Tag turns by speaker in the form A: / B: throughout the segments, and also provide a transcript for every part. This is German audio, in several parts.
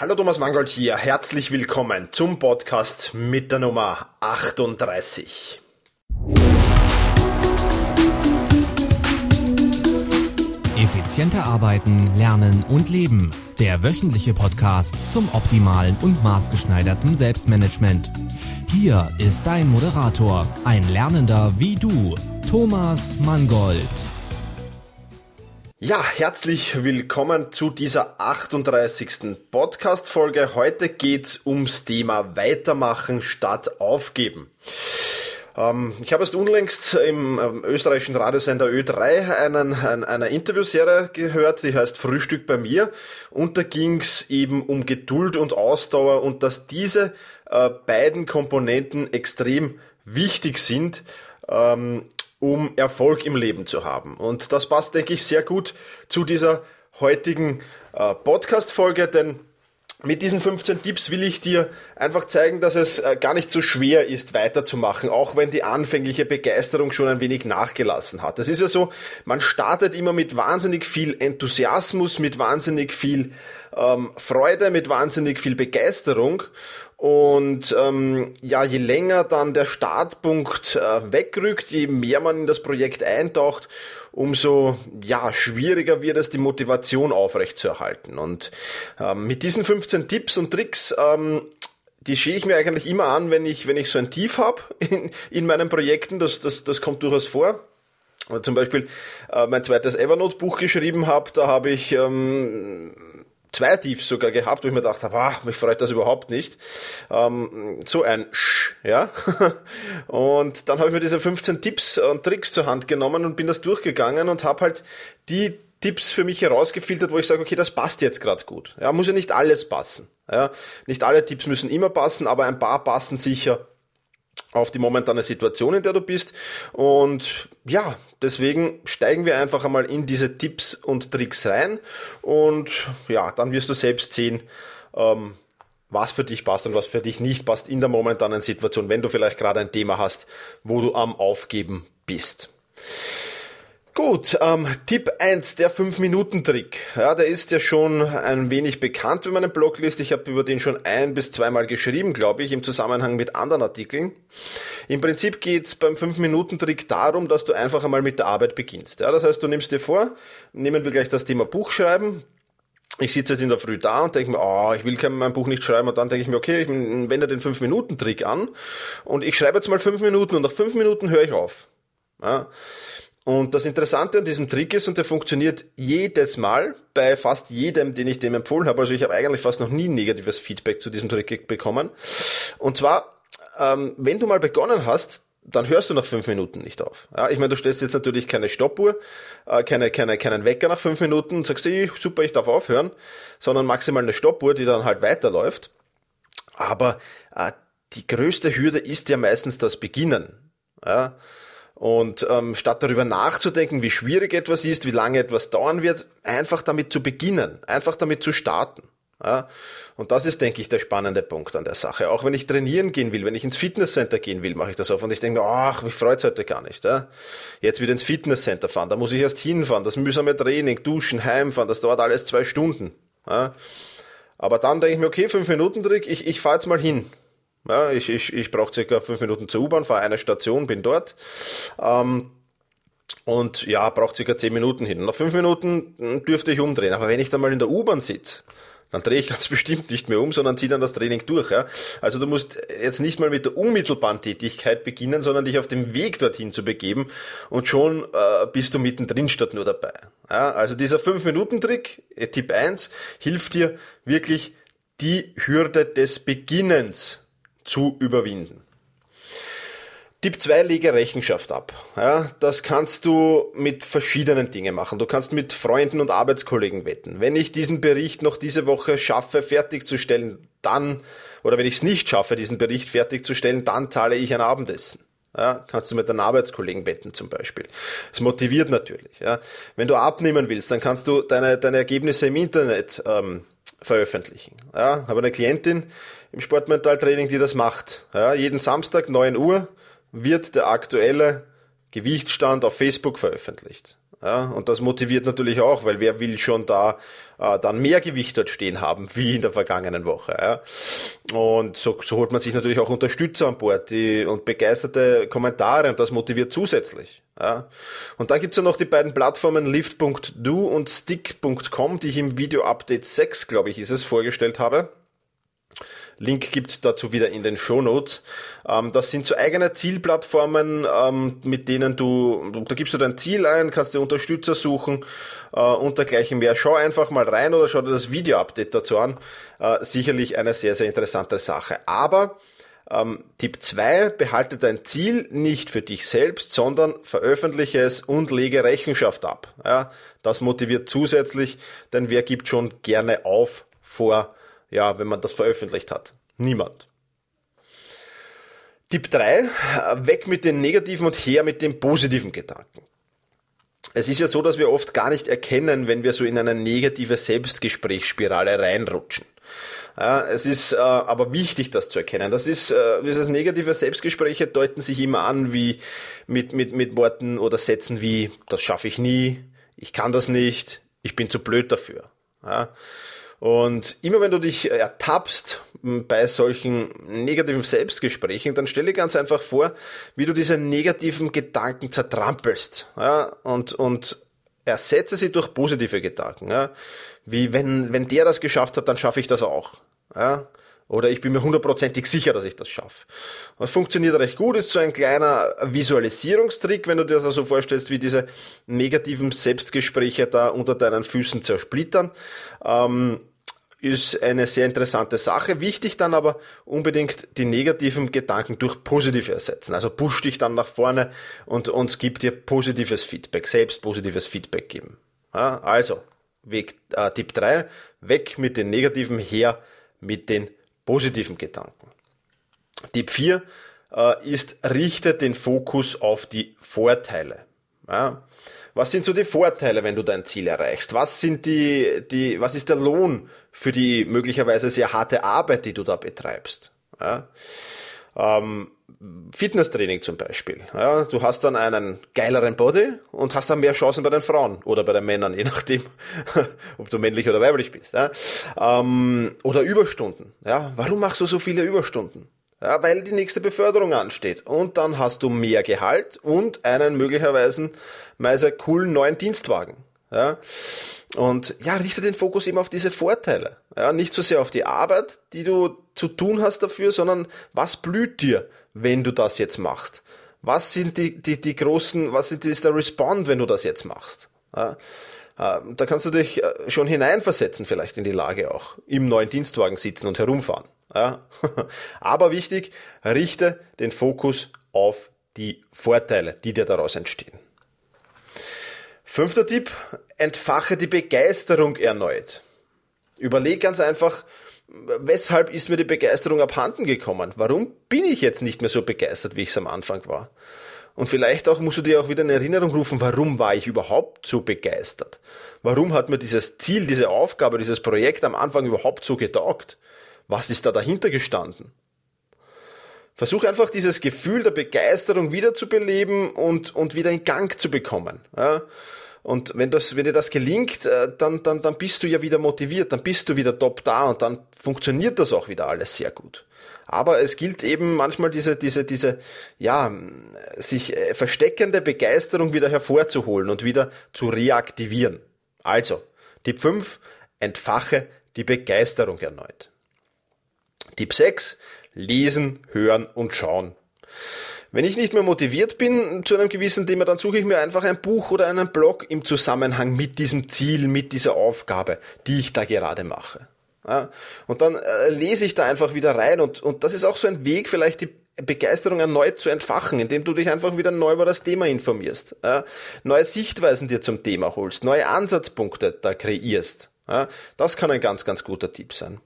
A: Hallo Thomas Mangold hier, herzlich willkommen zum Podcast mit der Nummer 38.
B: Effizienter arbeiten, lernen und leben. Der wöchentliche Podcast zum optimalen und maßgeschneiderten Selbstmanagement. Hier ist dein Moderator, ein Lernender wie du, Thomas Mangold.
A: Ja, herzlich willkommen zu dieser 38. Podcast-Folge. Heute geht's ums Thema Weitermachen statt Aufgeben. Ähm, ich habe erst unlängst im ähm, österreichischen Radiosender Ö3 einen, ein, eine Interviewserie gehört, die heißt Frühstück bei mir. Und da ging's eben um Geduld und Ausdauer und dass diese äh, beiden Komponenten extrem wichtig sind, ähm, um Erfolg im Leben zu haben. Und das passt, denke ich, sehr gut zu dieser heutigen äh, Podcast-Folge, denn mit diesen 15 Tipps will ich dir einfach zeigen, dass es äh, gar nicht so schwer ist, weiterzumachen, auch wenn die anfängliche Begeisterung schon ein wenig nachgelassen hat. Es ist ja so, man startet immer mit wahnsinnig viel Enthusiasmus, mit wahnsinnig viel ähm, Freude, mit wahnsinnig viel Begeisterung und ähm, ja, je länger dann der Startpunkt äh, wegrückt, je mehr man in das Projekt eintaucht, umso ja, schwieriger wird es, die Motivation aufrechtzuerhalten. Und ähm, mit diesen 15 Tipps und Tricks, ähm, die schähe ich mir eigentlich immer an, wenn ich, wenn ich so ein Tief habe in, in meinen Projekten. Das, das, das kommt durchaus vor. Zum Beispiel äh, mein zweites Evernote-Buch geschrieben habe, da habe ich ähm, zwei Tiefs sogar gehabt, wo ich mir gedacht habe, ah, mich freut das überhaupt nicht. Ähm, so ein Sch, ja. und dann habe ich mir diese 15 Tipps und Tricks zur Hand genommen und bin das durchgegangen und habe halt die Tipps für mich herausgefiltert, wo ich sage, okay, das passt jetzt gerade gut. Ja, muss ja nicht alles passen. Ja, nicht alle Tipps müssen immer passen, aber ein paar passen sicher auf die momentane Situation, in der du bist. Und ja, deswegen steigen wir einfach einmal in diese Tipps und Tricks rein. Und ja, dann wirst du selbst sehen, ähm, was für dich passt und was für dich nicht passt in der momentanen Situation, wenn du vielleicht gerade ein Thema hast, wo du am Aufgeben bist. Gut, ähm, Tipp 1, der 5-Minuten-Trick. Ja, der ist ja schon ein wenig bekannt, wenn man einen Blog liest. Ich habe über den schon ein- bis zweimal geschrieben, glaube ich, im Zusammenhang mit anderen Artikeln. Im Prinzip geht's beim 5-Minuten-Trick darum, dass du einfach einmal mit der Arbeit beginnst. Ja, das heißt, du nimmst dir vor, nehmen wir gleich das Thema Buchschreiben, ich sitze jetzt in der Früh da und denke mir, oh, ich will kein, mein Buch nicht schreiben und dann denke ich mir, okay, ich wende den 5-Minuten-Trick an und ich schreibe jetzt mal 5 Minuten und nach 5 Minuten höre ich auf. Ja. Und das Interessante an diesem Trick ist, und der funktioniert jedes Mal bei fast jedem, den ich dem empfohlen habe. Also ich habe eigentlich fast noch nie negatives Feedback zu diesem Trick bekommen. Und zwar, ähm, wenn du mal begonnen hast, dann hörst du nach fünf Minuten nicht auf. Ja, ich meine, du stellst jetzt natürlich keine Stoppuhr, äh, keine, keine, keinen Wecker nach fünf Minuten und sagst, hey, super, ich darf aufhören, sondern maximal eine Stoppuhr, die dann halt weiterläuft. Aber äh, die größte Hürde ist ja meistens das Beginnen. Ja? Und ähm, statt darüber nachzudenken, wie schwierig etwas ist, wie lange etwas dauern wird, einfach damit zu beginnen, einfach damit zu starten. Ja? Und das ist, denke ich, der spannende Punkt an der Sache. Auch wenn ich trainieren gehen will, wenn ich ins Fitnesscenter gehen will, mache ich das auf und ich denke, ach, mich freut's heute gar nicht. Ja? Jetzt wieder ins Fitnesscenter fahren, da muss ich erst hinfahren, das mühsame Training, duschen, heimfahren, das dauert alles zwei Stunden. Ja? Aber dann denke ich mir, okay, fünf Minuten Trick, ich, ich fahre jetzt mal hin. Ja, ich ich, ich brauche circa fünf Minuten zur U-Bahn, fahre eine Station, bin dort. Ähm, und ja, braucht circa zehn Minuten hin. nach fünf Minuten hm, dürfte ich umdrehen. Aber wenn ich dann mal in der U-Bahn sitze, dann drehe ich ganz bestimmt nicht mehr um, sondern ziehe dann das Training durch. Ja? Also du musst jetzt nicht mal mit der unmittelbaren Tätigkeit beginnen, sondern dich auf dem Weg dorthin zu begeben und schon äh, bist du mittendrin statt nur dabei. Ja? Also dieser 5-Minuten-Trick, äh, Tipp 1, hilft dir wirklich die Hürde des Beginnens zu überwinden. Tipp 2, lege Rechenschaft ab. Ja, das kannst du mit verschiedenen Dingen machen. Du kannst mit Freunden und Arbeitskollegen wetten. Wenn ich diesen Bericht noch diese Woche schaffe, fertigzustellen, dann, oder wenn ich es nicht schaffe, diesen Bericht fertigzustellen, dann zahle ich ein Abendessen. Ja, kannst du mit deinen Arbeitskollegen wetten zum Beispiel. Es motiviert natürlich. Ja. Wenn du abnehmen willst, dann kannst du deine, deine Ergebnisse im Internet ähm, veröffentlichen. Ja, habe eine Klientin im Sportmentaltraining, die das macht. Ja, jeden Samstag 9 Uhr wird der aktuelle Gewichtsstand auf Facebook veröffentlicht. Ja, und das motiviert natürlich auch, weil wer will schon da äh, dann mehr Gewicht dort stehen haben, wie in der vergangenen Woche. Ja. Und so, so holt man sich natürlich auch Unterstützer an Bord die, und begeisterte Kommentare und das motiviert zusätzlich. Ja. Und dann gibt's ja noch die beiden Plattformen lift.do und stick.com, die ich im Video Update 6, glaube ich, ist es, vorgestellt habe. Link gibt's dazu wieder in den Show Notes. Ähm, das sind so eigene Zielplattformen, ähm, mit denen du, da gibst du dein Ziel ein, kannst dir Unterstützer suchen äh, und dergleichen mehr. Schau einfach mal rein oder schau dir das Video-Update dazu an. Äh, sicherlich eine sehr, sehr interessante Sache. Aber ähm, Tipp 2, behalte dein Ziel nicht für dich selbst, sondern veröffentliche es und lege Rechenschaft ab. Ja, das motiviert zusätzlich, denn wer gibt schon gerne auf vor ja, wenn man das veröffentlicht hat. Niemand. Tipp 3, weg mit den negativen und her mit den positiven Gedanken. Es ist ja so, dass wir oft gar nicht erkennen, wenn wir so in eine negative Selbstgesprächsspirale reinrutschen. Ja, es ist äh, aber wichtig, das zu erkennen. Das ist, äh, dieses negative Selbstgespräche deuten sich immer an wie mit, mit, mit Worten oder Sätzen wie, das schaffe ich nie, ich kann das nicht, ich bin zu blöd dafür. Ja, und immer wenn du dich ertappst bei solchen negativen Selbstgesprächen, dann stell dir ganz einfach vor, wie du diese negativen Gedanken zertrampelst ja, und, und ersetze sie durch positive Gedanken. Ja. Wie wenn, wenn der das geschafft hat, dann schaffe ich das auch. Ja. Oder ich bin mir hundertprozentig sicher, dass ich das schaffe. Das funktioniert recht gut, ist so ein kleiner Visualisierungstrick, wenn du dir das also vorstellst, wie diese negativen Selbstgespräche da unter deinen Füßen zersplittern. Ähm, ist eine sehr interessante Sache. Wichtig dann aber unbedingt die negativen Gedanken durch positive ersetzen. Also push dich dann nach vorne und, und gib dir positives Feedback, selbst positives Feedback geben. Ja, also, Weg, äh, Tipp 3, weg mit den negativen, her mit den positiven Gedanken. Tipp 4 äh, ist, richte den Fokus auf die Vorteile. Ja, was sind so die Vorteile, wenn du dein Ziel erreichst? Was sind die, die, was ist der Lohn für die möglicherweise sehr harte Arbeit, die du da betreibst? Ja? Ähm, Fitnesstraining zum Beispiel. Ja, du hast dann einen geileren Body und hast dann mehr Chancen bei den Frauen oder bei den Männern, je nachdem, ob du männlich oder weiblich bist. Ja. Ähm, oder Überstunden. Ja, warum machst du so viele Überstunden? Ja, weil die nächste Beförderung ansteht. Und dann hast du mehr Gehalt und einen möglicherweise meise coolen neuen Dienstwagen. Ja. Und ja, richte den Fokus eben auf diese Vorteile. Ja, nicht so sehr auf die Arbeit, die du zu tun hast dafür, sondern was blüht dir, wenn du das jetzt machst? Was sind die, die, die großen, was ist der Respond, wenn du das jetzt machst? Ja, äh, da kannst du dich äh, schon hineinversetzen, vielleicht in die Lage auch, im neuen Dienstwagen sitzen und herumfahren. Ja. Aber wichtig, richte den Fokus auf die Vorteile, die dir daraus entstehen. Fünfter Tipp, entfache die Begeisterung erneut. Überleg ganz einfach, weshalb ist mir die Begeisterung abhanden gekommen? Warum bin ich jetzt nicht mehr so begeistert, wie ich es am Anfang war? Und vielleicht auch musst du dir auch wieder in Erinnerung rufen, warum war ich überhaupt so begeistert? Warum hat mir dieses Ziel, diese Aufgabe, dieses Projekt am Anfang überhaupt so getaugt? Was ist da dahinter gestanden? Versuch einfach dieses Gefühl der Begeisterung wiederzubeleben und, und wieder in Gang zu bekommen. Ja? Und wenn, das, wenn dir das gelingt, äh, dann, dann, dann bist du ja wieder motiviert, dann bist du wieder top da und dann funktioniert das auch wieder alles sehr gut. Aber es gilt eben manchmal diese, diese, diese, ja, sich äh, versteckende Begeisterung wieder hervorzuholen und wieder zu reaktivieren. Also, Tipp 5, entfache die Begeisterung erneut. Tipp 6, lesen, hören und schauen. Wenn ich nicht mehr motiviert bin zu einem gewissen Thema, dann suche ich mir einfach ein Buch oder einen Blog im Zusammenhang mit diesem Ziel, mit dieser Aufgabe, die ich da gerade mache. Ja, und dann äh, lese ich da einfach wieder rein und, und das ist auch so ein Weg, vielleicht die Begeisterung erneut zu entfachen, indem du dich einfach wieder neu über das Thema informierst, ja, neue Sichtweisen dir zum Thema holst, neue Ansatzpunkte da kreierst. Ja, das kann ein ganz, ganz guter Tipp sein.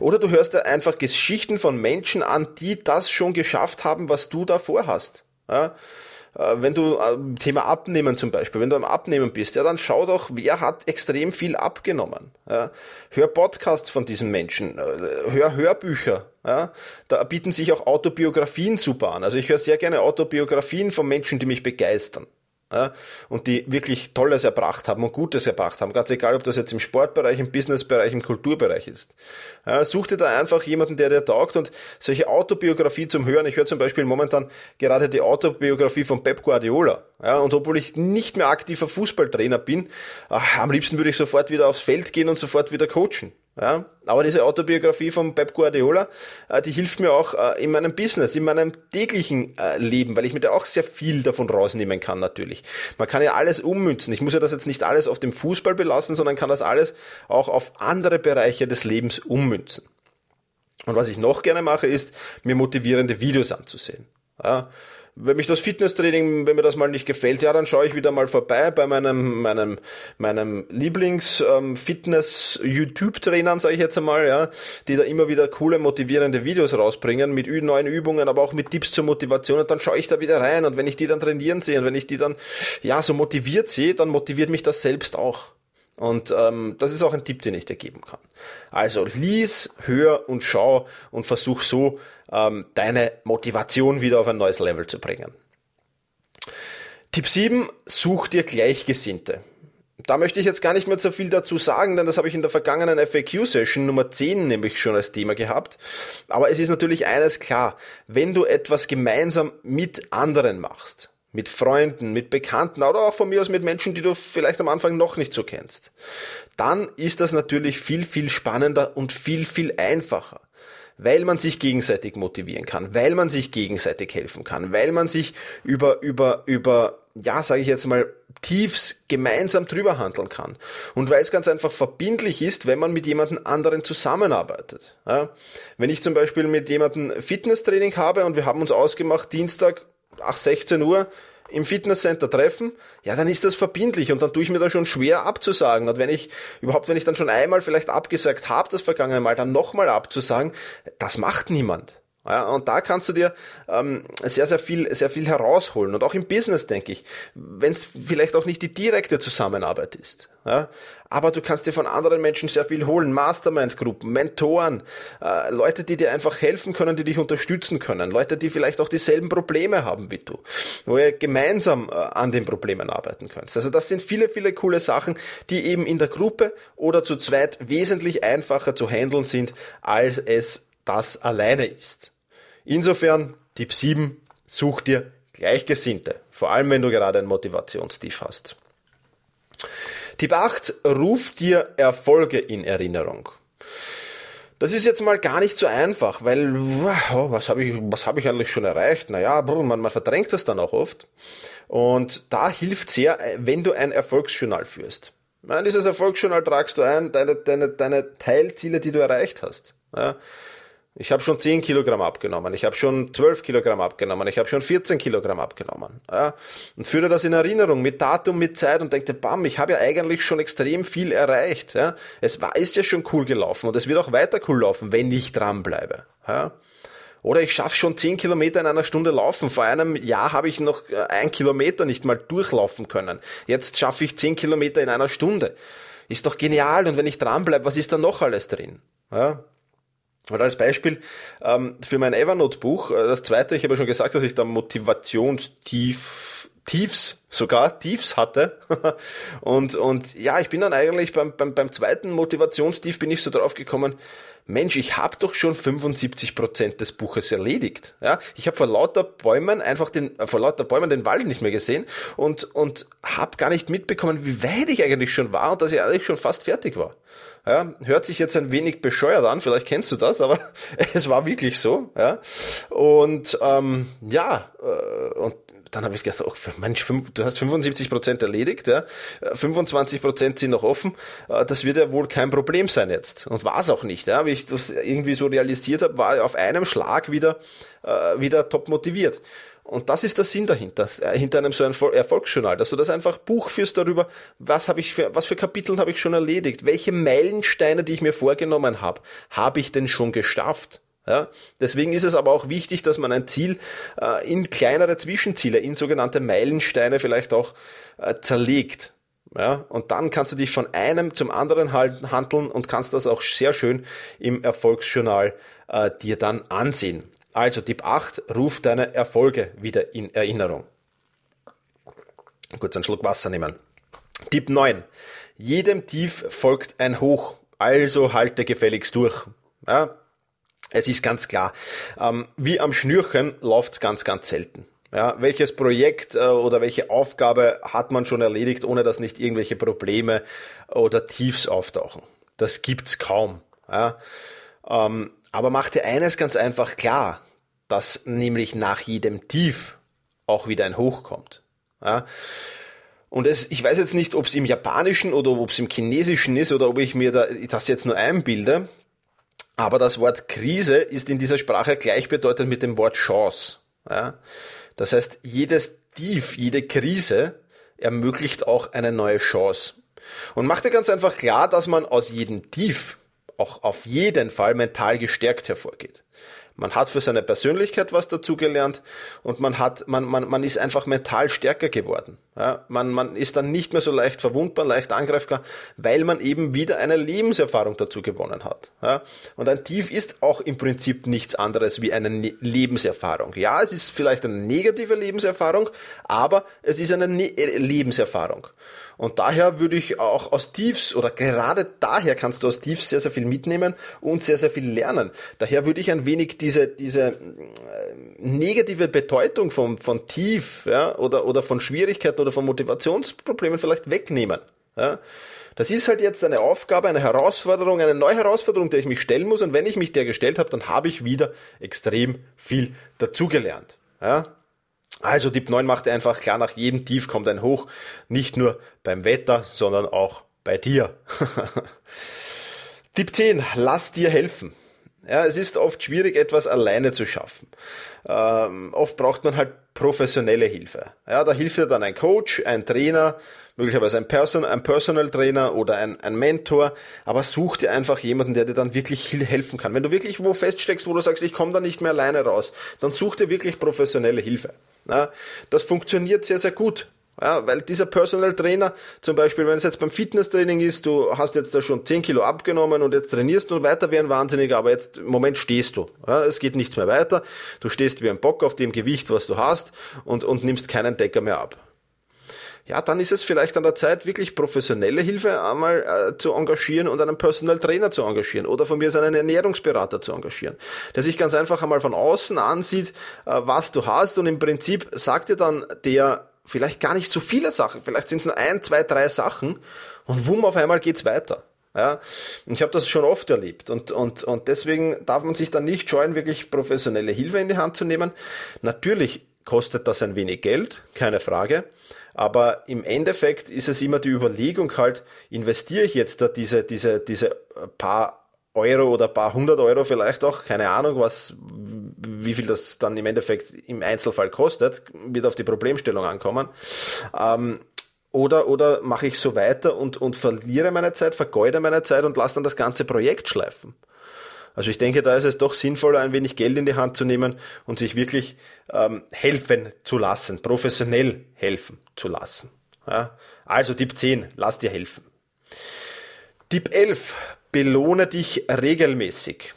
A: Oder du hörst dir einfach Geschichten von Menschen an, die das schon geschafft haben, was du da vorhast. Ja, äh, wenn du äh, Thema Abnehmen zum Beispiel, wenn du am Abnehmen bist, ja, dann schau doch, wer hat extrem viel abgenommen. Ja, hör Podcasts von diesen Menschen, äh, hör Hörbücher. Ja, da bieten sich auch Autobiografien super an. Also ich höre sehr gerne Autobiografien von Menschen, die mich begeistern. Ja, und die wirklich Tolles erbracht haben und Gutes erbracht haben, ganz egal, ob das jetzt im Sportbereich, im Businessbereich, im Kulturbereich ist. Ja, such dir da einfach jemanden, der dir taugt und solche Autobiografie zum Hören. Ich höre zum Beispiel momentan gerade die Autobiografie von Pep Guardiola. Ja, und obwohl ich nicht mehr aktiver Fußballtrainer bin, ach, am liebsten würde ich sofort wieder aufs Feld gehen und sofort wieder coachen. Ja, aber diese Autobiografie von Pep Guardiola, äh, die hilft mir auch äh, in meinem Business, in meinem täglichen äh, Leben, weil ich mir da auch sehr viel davon rausnehmen kann natürlich. Man kann ja alles ummünzen. Ich muss ja das jetzt nicht alles auf dem Fußball belassen, sondern kann das alles auch auf andere Bereiche des Lebens ummünzen. Und was ich noch gerne mache, ist, mir motivierende Videos anzusehen. Ja, wenn mich das Fitnesstraining, wenn mir das mal nicht gefällt, ja, dann schaue ich wieder mal vorbei bei meinem, meinem, meinem Lieblings-Fitness-YouTube-Trainern, ähm, sage ich jetzt einmal, ja, die da immer wieder coole, motivierende Videos rausbringen mit neuen Übungen, aber auch mit Tipps zur Motivation und dann schaue ich da wieder rein und wenn ich die dann trainieren sehe und wenn ich die dann, ja, so motiviert sehe, dann motiviert mich das selbst auch. Und ähm, das ist auch ein Tipp, den ich dir geben kann. Also lies, hör und schau und versuch so ähm, deine Motivation wieder auf ein neues Level zu bringen. Tipp 7, such dir Gleichgesinnte. Da möchte ich jetzt gar nicht mehr so viel dazu sagen, denn das habe ich in der vergangenen FAQ-Session Nummer 10 nämlich schon als Thema gehabt. Aber es ist natürlich eines klar, wenn du etwas gemeinsam mit anderen machst, mit Freunden, mit Bekannten oder auch von mir aus mit Menschen, die du vielleicht am Anfang noch nicht so kennst, dann ist das natürlich viel, viel spannender und viel, viel einfacher. Weil man sich gegenseitig motivieren kann, weil man sich gegenseitig helfen kann, weil man sich über, über, über, ja, sage ich jetzt mal, Tiefs gemeinsam drüber handeln kann. Und weil es ganz einfach verbindlich ist, wenn man mit jemandem anderen zusammenarbeitet. Ja, wenn ich zum Beispiel mit jemandem Fitnesstraining habe und wir haben uns ausgemacht, Dienstag 8, 16 Uhr im Fitnesscenter treffen, ja, dann ist das verbindlich und dann tue ich mir da schon schwer abzusagen. Und wenn ich, überhaupt wenn ich dann schon einmal vielleicht abgesagt habe, das vergangene Mal, dann nochmal abzusagen, das macht niemand. Ja, und da kannst du dir ähm, sehr, sehr viel, sehr viel herausholen. Und auch im Business, denke ich, wenn es vielleicht auch nicht die direkte Zusammenarbeit ist. Ja, aber du kannst dir von anderen Menschen sehr viel holen. Mastermind-Gruppen, Mentoren, äh, Leute, die dir einfach helfen können, die dich unterstützen können. Leute, die vielleicht auch dieselben Probleme haben wie du. Wo ihr gemeinsam äh, an den Problemen arbeiten könnt. Also das sind viele, viele coole Sachen, die eben in der Gruppe oder zu zweit wesentlich einfacher zu handeln sind, als es das alleine ist. Insofern, Tipp 7, such dir Gleichgesinnte, vor allem wenn du gerade ein Motivationstief hast. Tipp 8, ruf dir Erfolge in Erinnerung. Das ist jetzt mal gar nicht so einfach, weil oh, was habe ich, habe ich eigentlich schon erreicht? Naja, man, man verdrängt das dann auch oft. Und da hilft sehr, wenn du ein Erfolgsjournal führst. In dieses Erfolgsjournal tragst du ein deine, deine, deine Teilziele, die du erreicht hast. Ja, ich habe schon 10 Kilogramm abgenommen, ich habe schon 12 Kilogramm abgenommen, ich habe schon 14 Kilogramm abgenommen. Ja? Und führe das in Erinnerung mit Datum, mit Zeit und denke, bam, ich habe ja eigentlich schon extrem viel erreicht. Ja? Es war, ist ja schon cool gelaufen und es wird auch weiter cool laufen, wenn ich dranbleibe. Ja? Oder ich schaffe schon 10 Kilometer in einer Stunde laufen. Vor einem Jahr habe ich noch äh, ein Kilometer nicht mal durchlaufen können. Jetzt schaffe ich 10 Kilometer in einer Stunde. Ist doch genial. Und wenn ich dranbleibe, was ist da noch alles drin? Ja? Oder als Beispiel ähm, für mein Evernote-Buch, äh, das zweite, ich habe ja schon gesagt, dass ich da Motivationstief Tiefs, sogar Tiefs hatte. und, und ja, ich bin dann eigentlich beim, beim, beim zweiten Motivationstief bin ich so drauf gekommen, Mensch, ich habe doch schon 75 Prozent des Buches erledigt. Ja, ich habe vor lauter Bäumen einfach den, äh, vor lauter Bäumen den Wald nicht mehr gesehen und, und habe gar nicht mitbekommen, wie weit ich eigentlich schon war und dass ich eigentlich schon fast fertig war. Ja, hört sich jetzt ein wenig bescheuert an, vielleicht kennst du das, aber es war wirklich so. Ja. Und ähm, ja, äh, und dann habe ich gesagt, oh, Mensch, du hast 75 Prozent erledigt, ja, 25 Prozent sind noch offen. Äh, das wird ja wohl kein Problem sein jetzt. Und war es auch nicht. Ja. Wie ich das irgendwie so realisiert habe, war auf einem Schlag wieder, äh, wieder top motiviert. Und das ist der Sinn dahinter, äh, hinter einem so einem Erfolgsjournal, dass du das einfach Buch führst darüber, was habe ich für, was für Kapitel habe ich schon erledigt, welche Meilensteine, die ich mir vorgenommen habe, habe ich denn schon geschafft? Ja, deswegen ist es aber auch wichtig, dass man ein Ziel äh, in kleinere Zwischenziele, in sogenannte Meilensteine vielleicht auch äh, zerlegt. Ja, und dann kannst du dich von einem zum anderen handeln und kannst das auch sehr schön im Erfolgsjournal äh, dir dann ansehen. Also Tipp 8, ruf deine Erfolge wieder in Erinnerung. Kurz einen Schluck Wasser nehmen. Tipp 9. Jedem Tief folgt ein Hoch. Also halte gefälligst durch. Ja, es ist ganz klar, ähm, wie am Schnürchen läuft's ganz, ganz selten. Ja, welches Projekt äh, oder welche Aufgabe hat man schon erledigt, ohne dass nicht irgendwelche Probleme oder Tiefs auftauchen? Das gibt's kaum. Ja. Ähm, aber mach dir eines ganz einfach klar, dass nämlich nach jedem Tief auch wieder ein Hoch kommt. Ja. Und es, ich weiß jetzt nicht, ob es im Japanischen oder ob es im Chinesischen ist oder ob ich mir da, das jetzt nur einbilde. Aber das Wort Krise ist in dieser Sprache gleichbedeutend mit dem Wort Chance. Ja? Das heißt, jedes Tief, jede Krise ermöglicht auch eine neue Chance. Und macht dir ganz einfach klar, dass man aus jedem Tief auch auf jeden Fall mental gestärkt hervorgeht. Man hat für seine Persönlichkeit was dazugelernt und man hat, man, man, man ist einfach mental stärker geworden. Ja, man, man ist dann nicht mehr so leicht verwundbar, leicht angreifbar, weil man eben wieder eine Lebenserfahrung dazu gewonnen hat. Ja, und ein Tief ist auch im Prinzip nichts anderes wie eine ne Lebenserfahrung. Ja, es ist vielleicht eine negative Lebenserfahrung, aber es ist eine ne Lebenserfahrung. Und daher würde ich auch aus Tiefs oder gerade daher kannst du aus Tiefs sehr, sehr viel mitnehmen und sehr, sehr viel lernen. Daher würde ich ein wenig diese, diese äh, negative Bedeutung von, von Tief ja, oder, oder von Schwierigkeiten oder von Motivationsproblemen vielleicht wegnehmen. Ja. Das ist halt jetzt eine Aufgabe, eine Herausforderung, eine neue Herausforderung, der ich mich stellen muss. Und wenn ich mich der gestellt habe, dann habe ich wieder extrem viel dazugelernt. Ja. Also Tipp 9 macht einfach klar, nach jedem Tief kommt ein Hoch, nicht nur beim Wetter, sondern auch bei dir. Tipp 10, lass dir helfen. Ja, es ist oft schwierig, etwas alleine zu schaffen. Ähm, oft braucht man halt professionelle Hilfe. Ja, da hilft dir dann ein Coach, ein Trainer, möglicherweise ein, Person, ein Personal Trainer oder ein, ein Mentor, aber such dir einfach jemanden, der dir dann wirklich helfen kann. Wenn du wirklich wo feststeckst, wo du sagst, ich komme da nicht mehr alleine raus, dann such dir wirklich professionelle Hilfe. Ja, das funktioniert sehr, sehr gut. Ja, weil dieser Personal Trainer, zum Beispiel, wenn es jetzt beim Fitnesstraining ist, du hast jetzt da schon 10 Kilo abgenommen und jetzt trainierst du weiter wie ein Wahnsinniger, aber jetzt im Moment stehst du. Ja, es geht nichts mehr weiter. Du stehst wie ein Bock auf dem Gewicht, was du hast und, und nimmst keinen Decker mehr ab. Ja, dann ist es vielleicht an der Zeit, wirklich professionelle Hilfe einmal äh, zu engagieren und einen Personal Trainer zu engagieren oder von mir einen Ernährungsberater zu engagieren, der sich ganz einfach einmal von außen ansieht, äh, was du hast und im Prinzip sagt dir dann der vielleicht gar nicht so viele Sachen, vielleicht sind es nur ein, zwei, drei Sachen und wumm, auf einmal geht's weiter. Ja, ich habe das schon oft erlebt und, und, und deswegen darf man sich dann nicht scheuen, wirklich professionelle Hilfe in die Hand zu nehmen. Natürlich kostet das ein wenig Geld, keine Frage, aber im Endeffekt ist es immer die Überlegung halt, investiere ich jetzt da diese, diese, diese paar Euro oder paar hundert Euro vielleicht auch, keine Ahnung, was, wie viel das dann im Endeffekt im Einzelfall kostet, wird auf die Problemstellung ankommen. Ähm, oder, oder mache ich so weiter und, und verliere meine Zeit, vergeude meine Zeit und lasse dann das ganze Projekt schleifen. Also ich denke, da ist es doch sinnvoller, ein wenig Geld in die Hand zu nehmen und sich wirklich ähm, helfen zu lassen, professionell helfen zu lassen. Ja? Also Tipp 10, lass dir helfen. Tipp 11, belohne dich regelmäßig.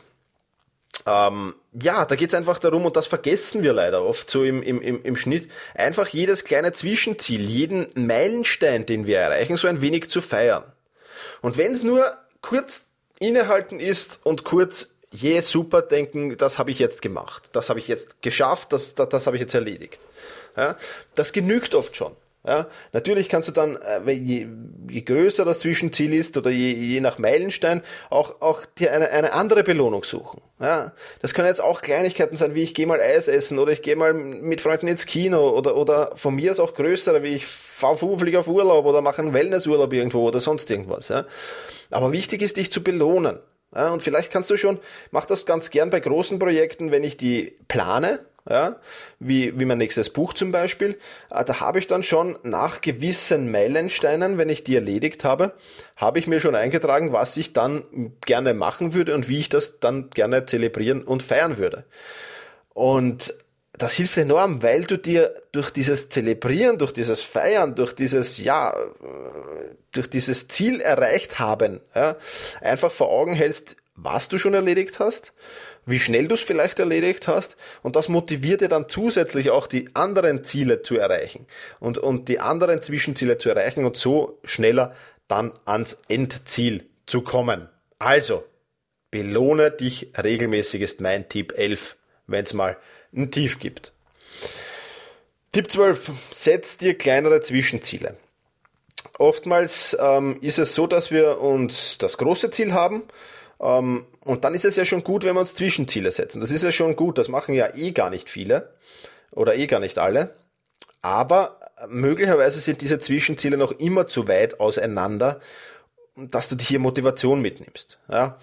A: Ähm, ja, da geht's einfach darum, und das vergessen wir leider oft so im, im, im, im Schnitt, einfach jedes kleine Zwischenziel, jeden Meilenstein, den wir erreichen, so ein wenig zu feiern. Und wenn es nur kurz innehalten ist und kurz, je yeah, super denken, das habe ich jetzt gemacht, das habe ich jetzt geschafft, das, das, das habe ich jetzt erledigt. Ja, das genügt oft schon. Ja, natürlich kannst du dann, äh, je, je größer das Zwischenziel ist oder je, je nach Meilenstein, auch, auch dir eine, eine andere Belohnung suchen. Ja, das können jetzt auch Kleinigkeiten sein, wie ich gehe mal Eis essen oder ich gehe mal mit Freunden ins Kino oder, oder von mir ist auch größere, wie ich fahre fliege auf Urlaub oder mache einen Wellnessurlaub irgendwo oder sonst irgendwas. Ja. Aber wichtig ist, dich zu belohnen. Ja, und vielleicht kannst du schon, mach das ganz gern bei großen Projekten, wenn ich die plane, ja, wie, wie mein nächstes Buch zum Beispiel, äh, da habe ich dann schon nach gewissen Meilensteinen, wenn ich die erledigt habe, habe ich mir schon eingetragen, was ich dann gerne machen würde und wie ich das dann gerne zelebrieren und feiern würde. Und das hilft enorm, weil du dir durch dieses Zelebrieren, durch dieses Feiern, durch dieses, ja, durch dieses Ziel erreicht haben, ja, einfach vor Augen hältst, was du schon erledigt hast, wie schnell du es vielleicht erledigt hast und das motiviert dir dann zusätzlich auch die anderen Ziele zu erreichen und, und die anderen Zwischenziele zu erreichen und so schneller dann ans Endziel zu kommen. Also, belohne dich regelmäßig ist mein Tipp 11, wenn es mal ein Tief gibt. Tipp 12. Setz dir kleinere Zwischenziele. Oftmals ähm, ist es so, dass wir uns das große Ziel haben ähm, und dann ist es ja schon gut, wenn wir uns Zwischenziele setzen. Das ist ja schon gut, das machen ja eh gar nicht viele oder eh gar nicht alle. Aber möglicherweise sind diese Zwischenziele noch immer zu weit auseinander, dass du dir hier Motivation mitnimmst. Ja?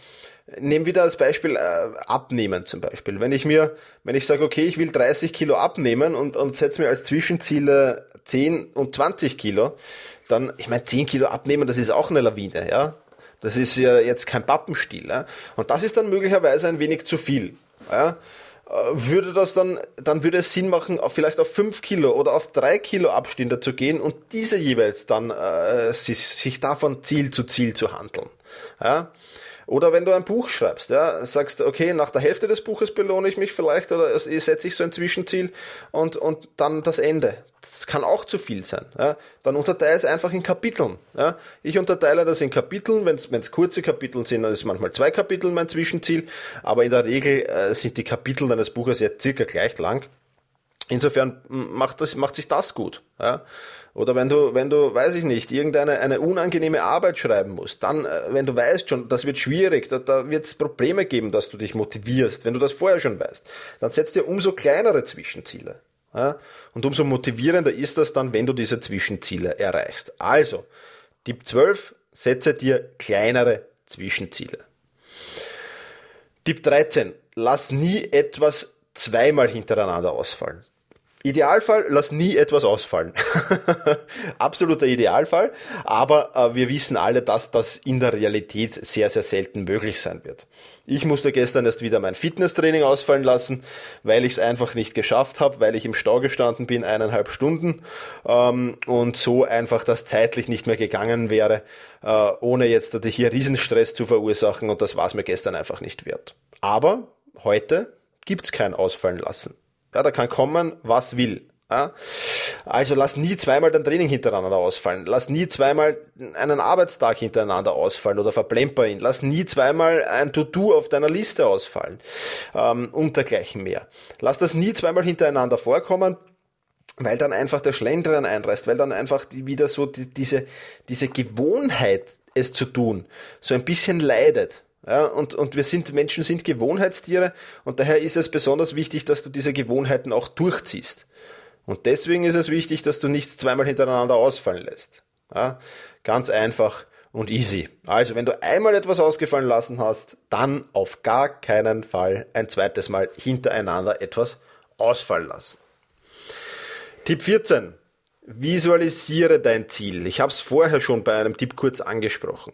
A: Nehmen wieder als Beispiel äh, abnehmen zum Beispiel. Wenn ich mir, wenn ich sage, okay, ich will 30 Kilo abnehmen und, und setze mir als Zwischenziele 10 und 20 Kilo, dann, ich meine, 10 Kilo abnehmen, das ist auch eine Lawine, ja. Das ist ja jetzt kein Pappenstiel. Ja? Und das ist dann möglicherweise ein wenig zu viel. Ja? Äh, würde das dann, dann würde es Sinn machen, vielleicht auf 5 Kilo oder auf 3 Kilo Abstände zu gehen und diese jeweils dann äh, sich, sich davon Ziel zu Ziel zu handeln. Ja? Oder wenn du ein Buch schreibst, ja, sagst, okay, nach der Hälfte des Buches belohne ich mich vielleicht oder setze ich so ein Zwischenziel und, und dann das Ende. Das kann auch zu viel sein. Ja. Dann unterteile es einfach in Kapiteln. Ja. Ich unterteile das in Kapiteln. Wenn es kurze Kapitel sind, dann ist manchmal zwei Kapitel mein Zwischenziel. Aber in der Regel äh, sind die Kapitel deines Buches ja circa gleich lang. Insofern macht, das, macht sich das gut. Ja. Oder wenn du, wenn du, weiß ich nicht, irgendeine eine unangenehme Arbeit schreiben musst, dann, äh, wenn du weißt schon, das wird schwierig, da, da wird es Probleme geben, dass du dich motivierst, wenn du das vorher schon weißt, dann setzt dir umso kleinere Zwischenziele. Ja? Und umso motivierender ist das dann, wenn du diese Zwischenziele erreichst. Also, Tipp 12, setze dir kleinere Zwischenziele. Tipp 13, lass nie etwas zweimal hintereinander ausfallen. Idealfall, lass nie etwas ausfallen. Absoluter Idealfall, aber äh, wir wissen alle, dass das in der Realität sehr, sehr selten möglich sein wird. Ich musste gestern erst wieder mein Fitnesstraining ausfallen lassen, weil ich es einfach nicht geschafft habe, weil ich im Stau gestanden bin, eineinhalb Stunden ähm, und so einfach das zeitlich nicht mehr gegangen wäre, äh, ohne jetzt hier Riesenstress zu verursachen und das war es mir gestern einfach nicht wert. Aber heute gibt's kein Ausfallen lassen. Ja, da kann kommen, was will. Ja? Also lass nie zweimal dein Training hintereinander ausfallen. Lass nie zweimal einen Arbeitstag hintereinander ausfallen oder verplemper ihn. Lass nie zweimal ein To-Do auf deiner Liste ausfallen ähm, und dergleichen mehr. Lass das nie zweimal hintereinander vorkommen, weil dann einfach der Schlendrian einreißt, weil dann einfach wieder so die, diese, diese Gewohnheit, es zu tun, so ein bisschen leidet. Ja, und, und wir sind, Menschen sind Gewohnheitstiere und daher ist es besonders wichtig, dass du diese Gewohnheiten auch durchziehst. Und deswegen ist es wichtig, dass du nichts zweimal hintereinander ausfallen lässt. Ja, ganz einfach und easy. Also, wenn du einmal etwas ausgefallen lassen hast, dann auf gar keinen Fall ein zweites Mal hintereinander etwas ausfallen lassen. Tipp 14. Visualisiere dein Ziel. Ich habe es vorher schon bei einem Tipp kurz angesprochen.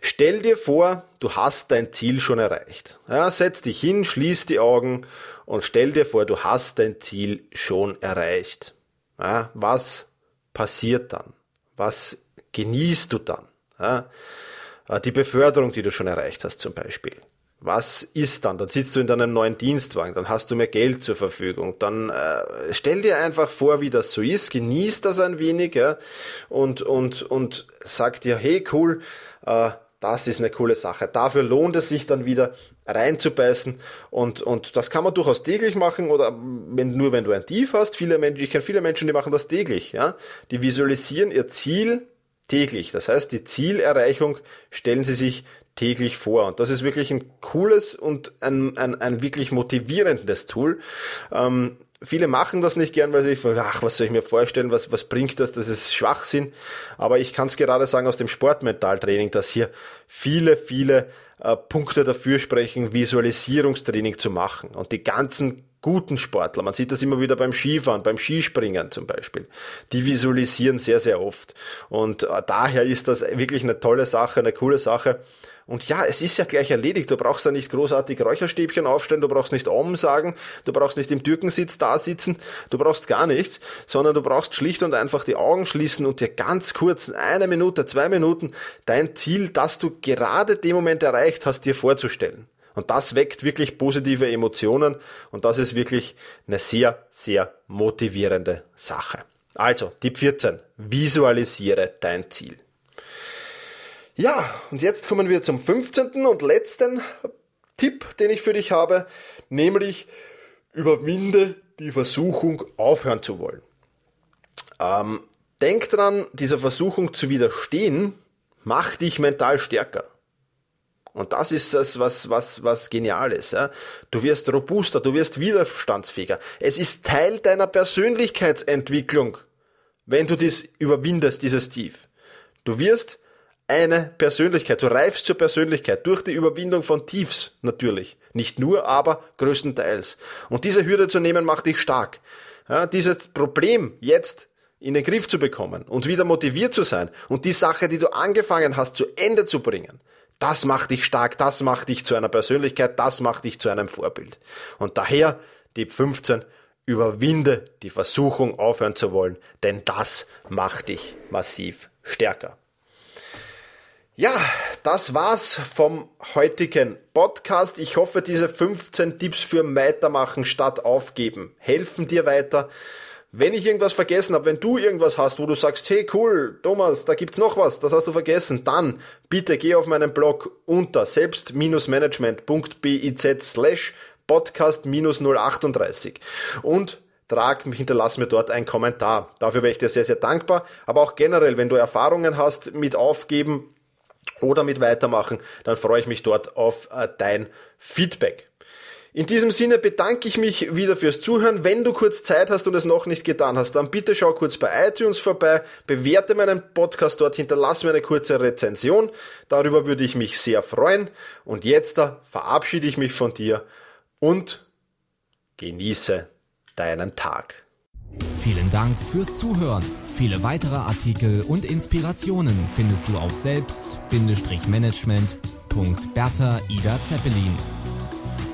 A: Stell dir vor, du hast dein Ziel schon erreicht. Ja, setz dich hin, schließ die Augen und stell dir vor, du hast dein Ziel schon erreicht. Ja, was passiert dann? Was genießt du dann? Ja, die Beförderung, die du schon erreicht hast zum Beispiel was ist dann? Dann sitzt du in deinem neuen Dienstwagen, dann hast du mehr Geld zur Verfügung. Dann äh, stell dir einfach vor, wie das so ist, genieß das ein wenig ja, und, und, und sag dir, hey cool, äh, das ist eine coole Sache. Dafür lohnt es sich dann wieder reinzubeißen und, und das kann man durchaus täglich machen oder wenn, nur wenn du ein Tief hast. Viele Menschen, ich kenne viele Menschen, die machen das täglich. Ja? Die visualisieren ihr Ziel täglich. Das heißt, die Zielerreichung stellen sie sich täglich vor. Und das ist wirklich ein cooles und ein, ein, ein wirklich motivierendes Tool. Ähm, viele machen das nicht gern, weil sie, ach, was soll ich mir vorstellen, was, was bringt das, das ist Schwachsinn. Aber ich kann es gerade sagen aus dem Sportmentaltraining, dass hier viele, viele äh, Punkte dafür sprechen, Visualisierungstraining zu machen. Und die ganzen guten Sportler, man sieht das immer wieder beim Skifahren, beim Skispringen zum Beispiel, die visualisieren sehr, sehr oft. Und äh, daher ist das wirklich eine tolle Sache, eine coole Sache Und ja, es ist ja gleich erledigt. Du brauchst da nicht großartig Räucherstäbchen aufstellen, du brauchst nicht Om sagen, du brauchst nicht im Türkensitz da sitzen, du brauchst gar nichts, sondern du brauchst schlicht und einfach die Augen schließen und dir ganz kurz, eine Minute, zwei Minuten, dein Ziel, das du gerade dem Moment erreicht hast, dir vorzustellen. Und das weckt wirklich positive Emotionen und das ist wirklich eine sehr, sehr motivierende Sache. Also, Tipp 14. Visualisiere dein Ziel. Ja, und jetzt kommen wir zum 15. und letzten Tipp, den ich für dich habe, nämlich überwinde die Versuchung, aufhören zu wollen. Ähm, denk dran, dieser Versuchung zu widerstehen, macht dich mental stärker. Und das ist das, was, was, was genial ist. Ja? Du wirst robuster, du wirst widerstandsfähiger. Es ist Teil deiner Persönlichkeitsentwicklung, wenn du dies überwindest, dieses Tief. Du wirst eine Persönlichkeit, du reifst zur Persönlichkeit durch die Überwindung von Tiefs natürlich. Nicht nur, aber größtenteils. Und diese Hürde zu nehmen macht dich stark. Ja, dieses Problem jetzt in den Griff zu bekommen und wieder motiviert zu sein und die Sache, die du angefangen hast, zu Ende zu bringen, das macht dich stark, das macht dich zu einer Persönlichkeit, das macht dich zu einem Vorbild. Und daher, Tipp 15, überwinde die Versuchung aufhören zu wollen, denn das macht dich massiv stärker. Ja, das war's vom heutigen Podcast. Ich hoffe, diese 15 Tipps für Weitermachen statt Aufgeben helfen dir weiter. Wenn ich irgendwas vergessen habe, wenn du irgendwas hast, wo du sagst, hey cool, Thomas, da gibt's noch was, das hast du vergessen, dann bitte geh auf meinen Blog unter selbst-management.biz slash podcast-038 und trag, hinterlass mir dort einen Kommentar. Dafür wäre ich dir sehr, sehr dankbar. Aber auch generell, wenn du Erfahrungen hast mit Aufgeben, oder mit weitermachen, dann freue ich mich dort auf äh, dein Feedback. In diesem Sinne bedanke ich mich wieder fürs Zuhören. Wenn du kurz Zeit hast und es noch nicht getan hast, dann bitte schau kurz bei iTunes vorbei, bewerte meinen Podcast dort, hinterlass mir eine kurze Rezension. Darüber würde ich mich sehr freuen. Und jetzt verabschiede ich mich von dir und genieße deinen Tag.
B: Vielen Dank fürs Zuhören. Viele weitere Artikel und Inspirationen findest du auf selbst-management.bertha Ida Zeppelin.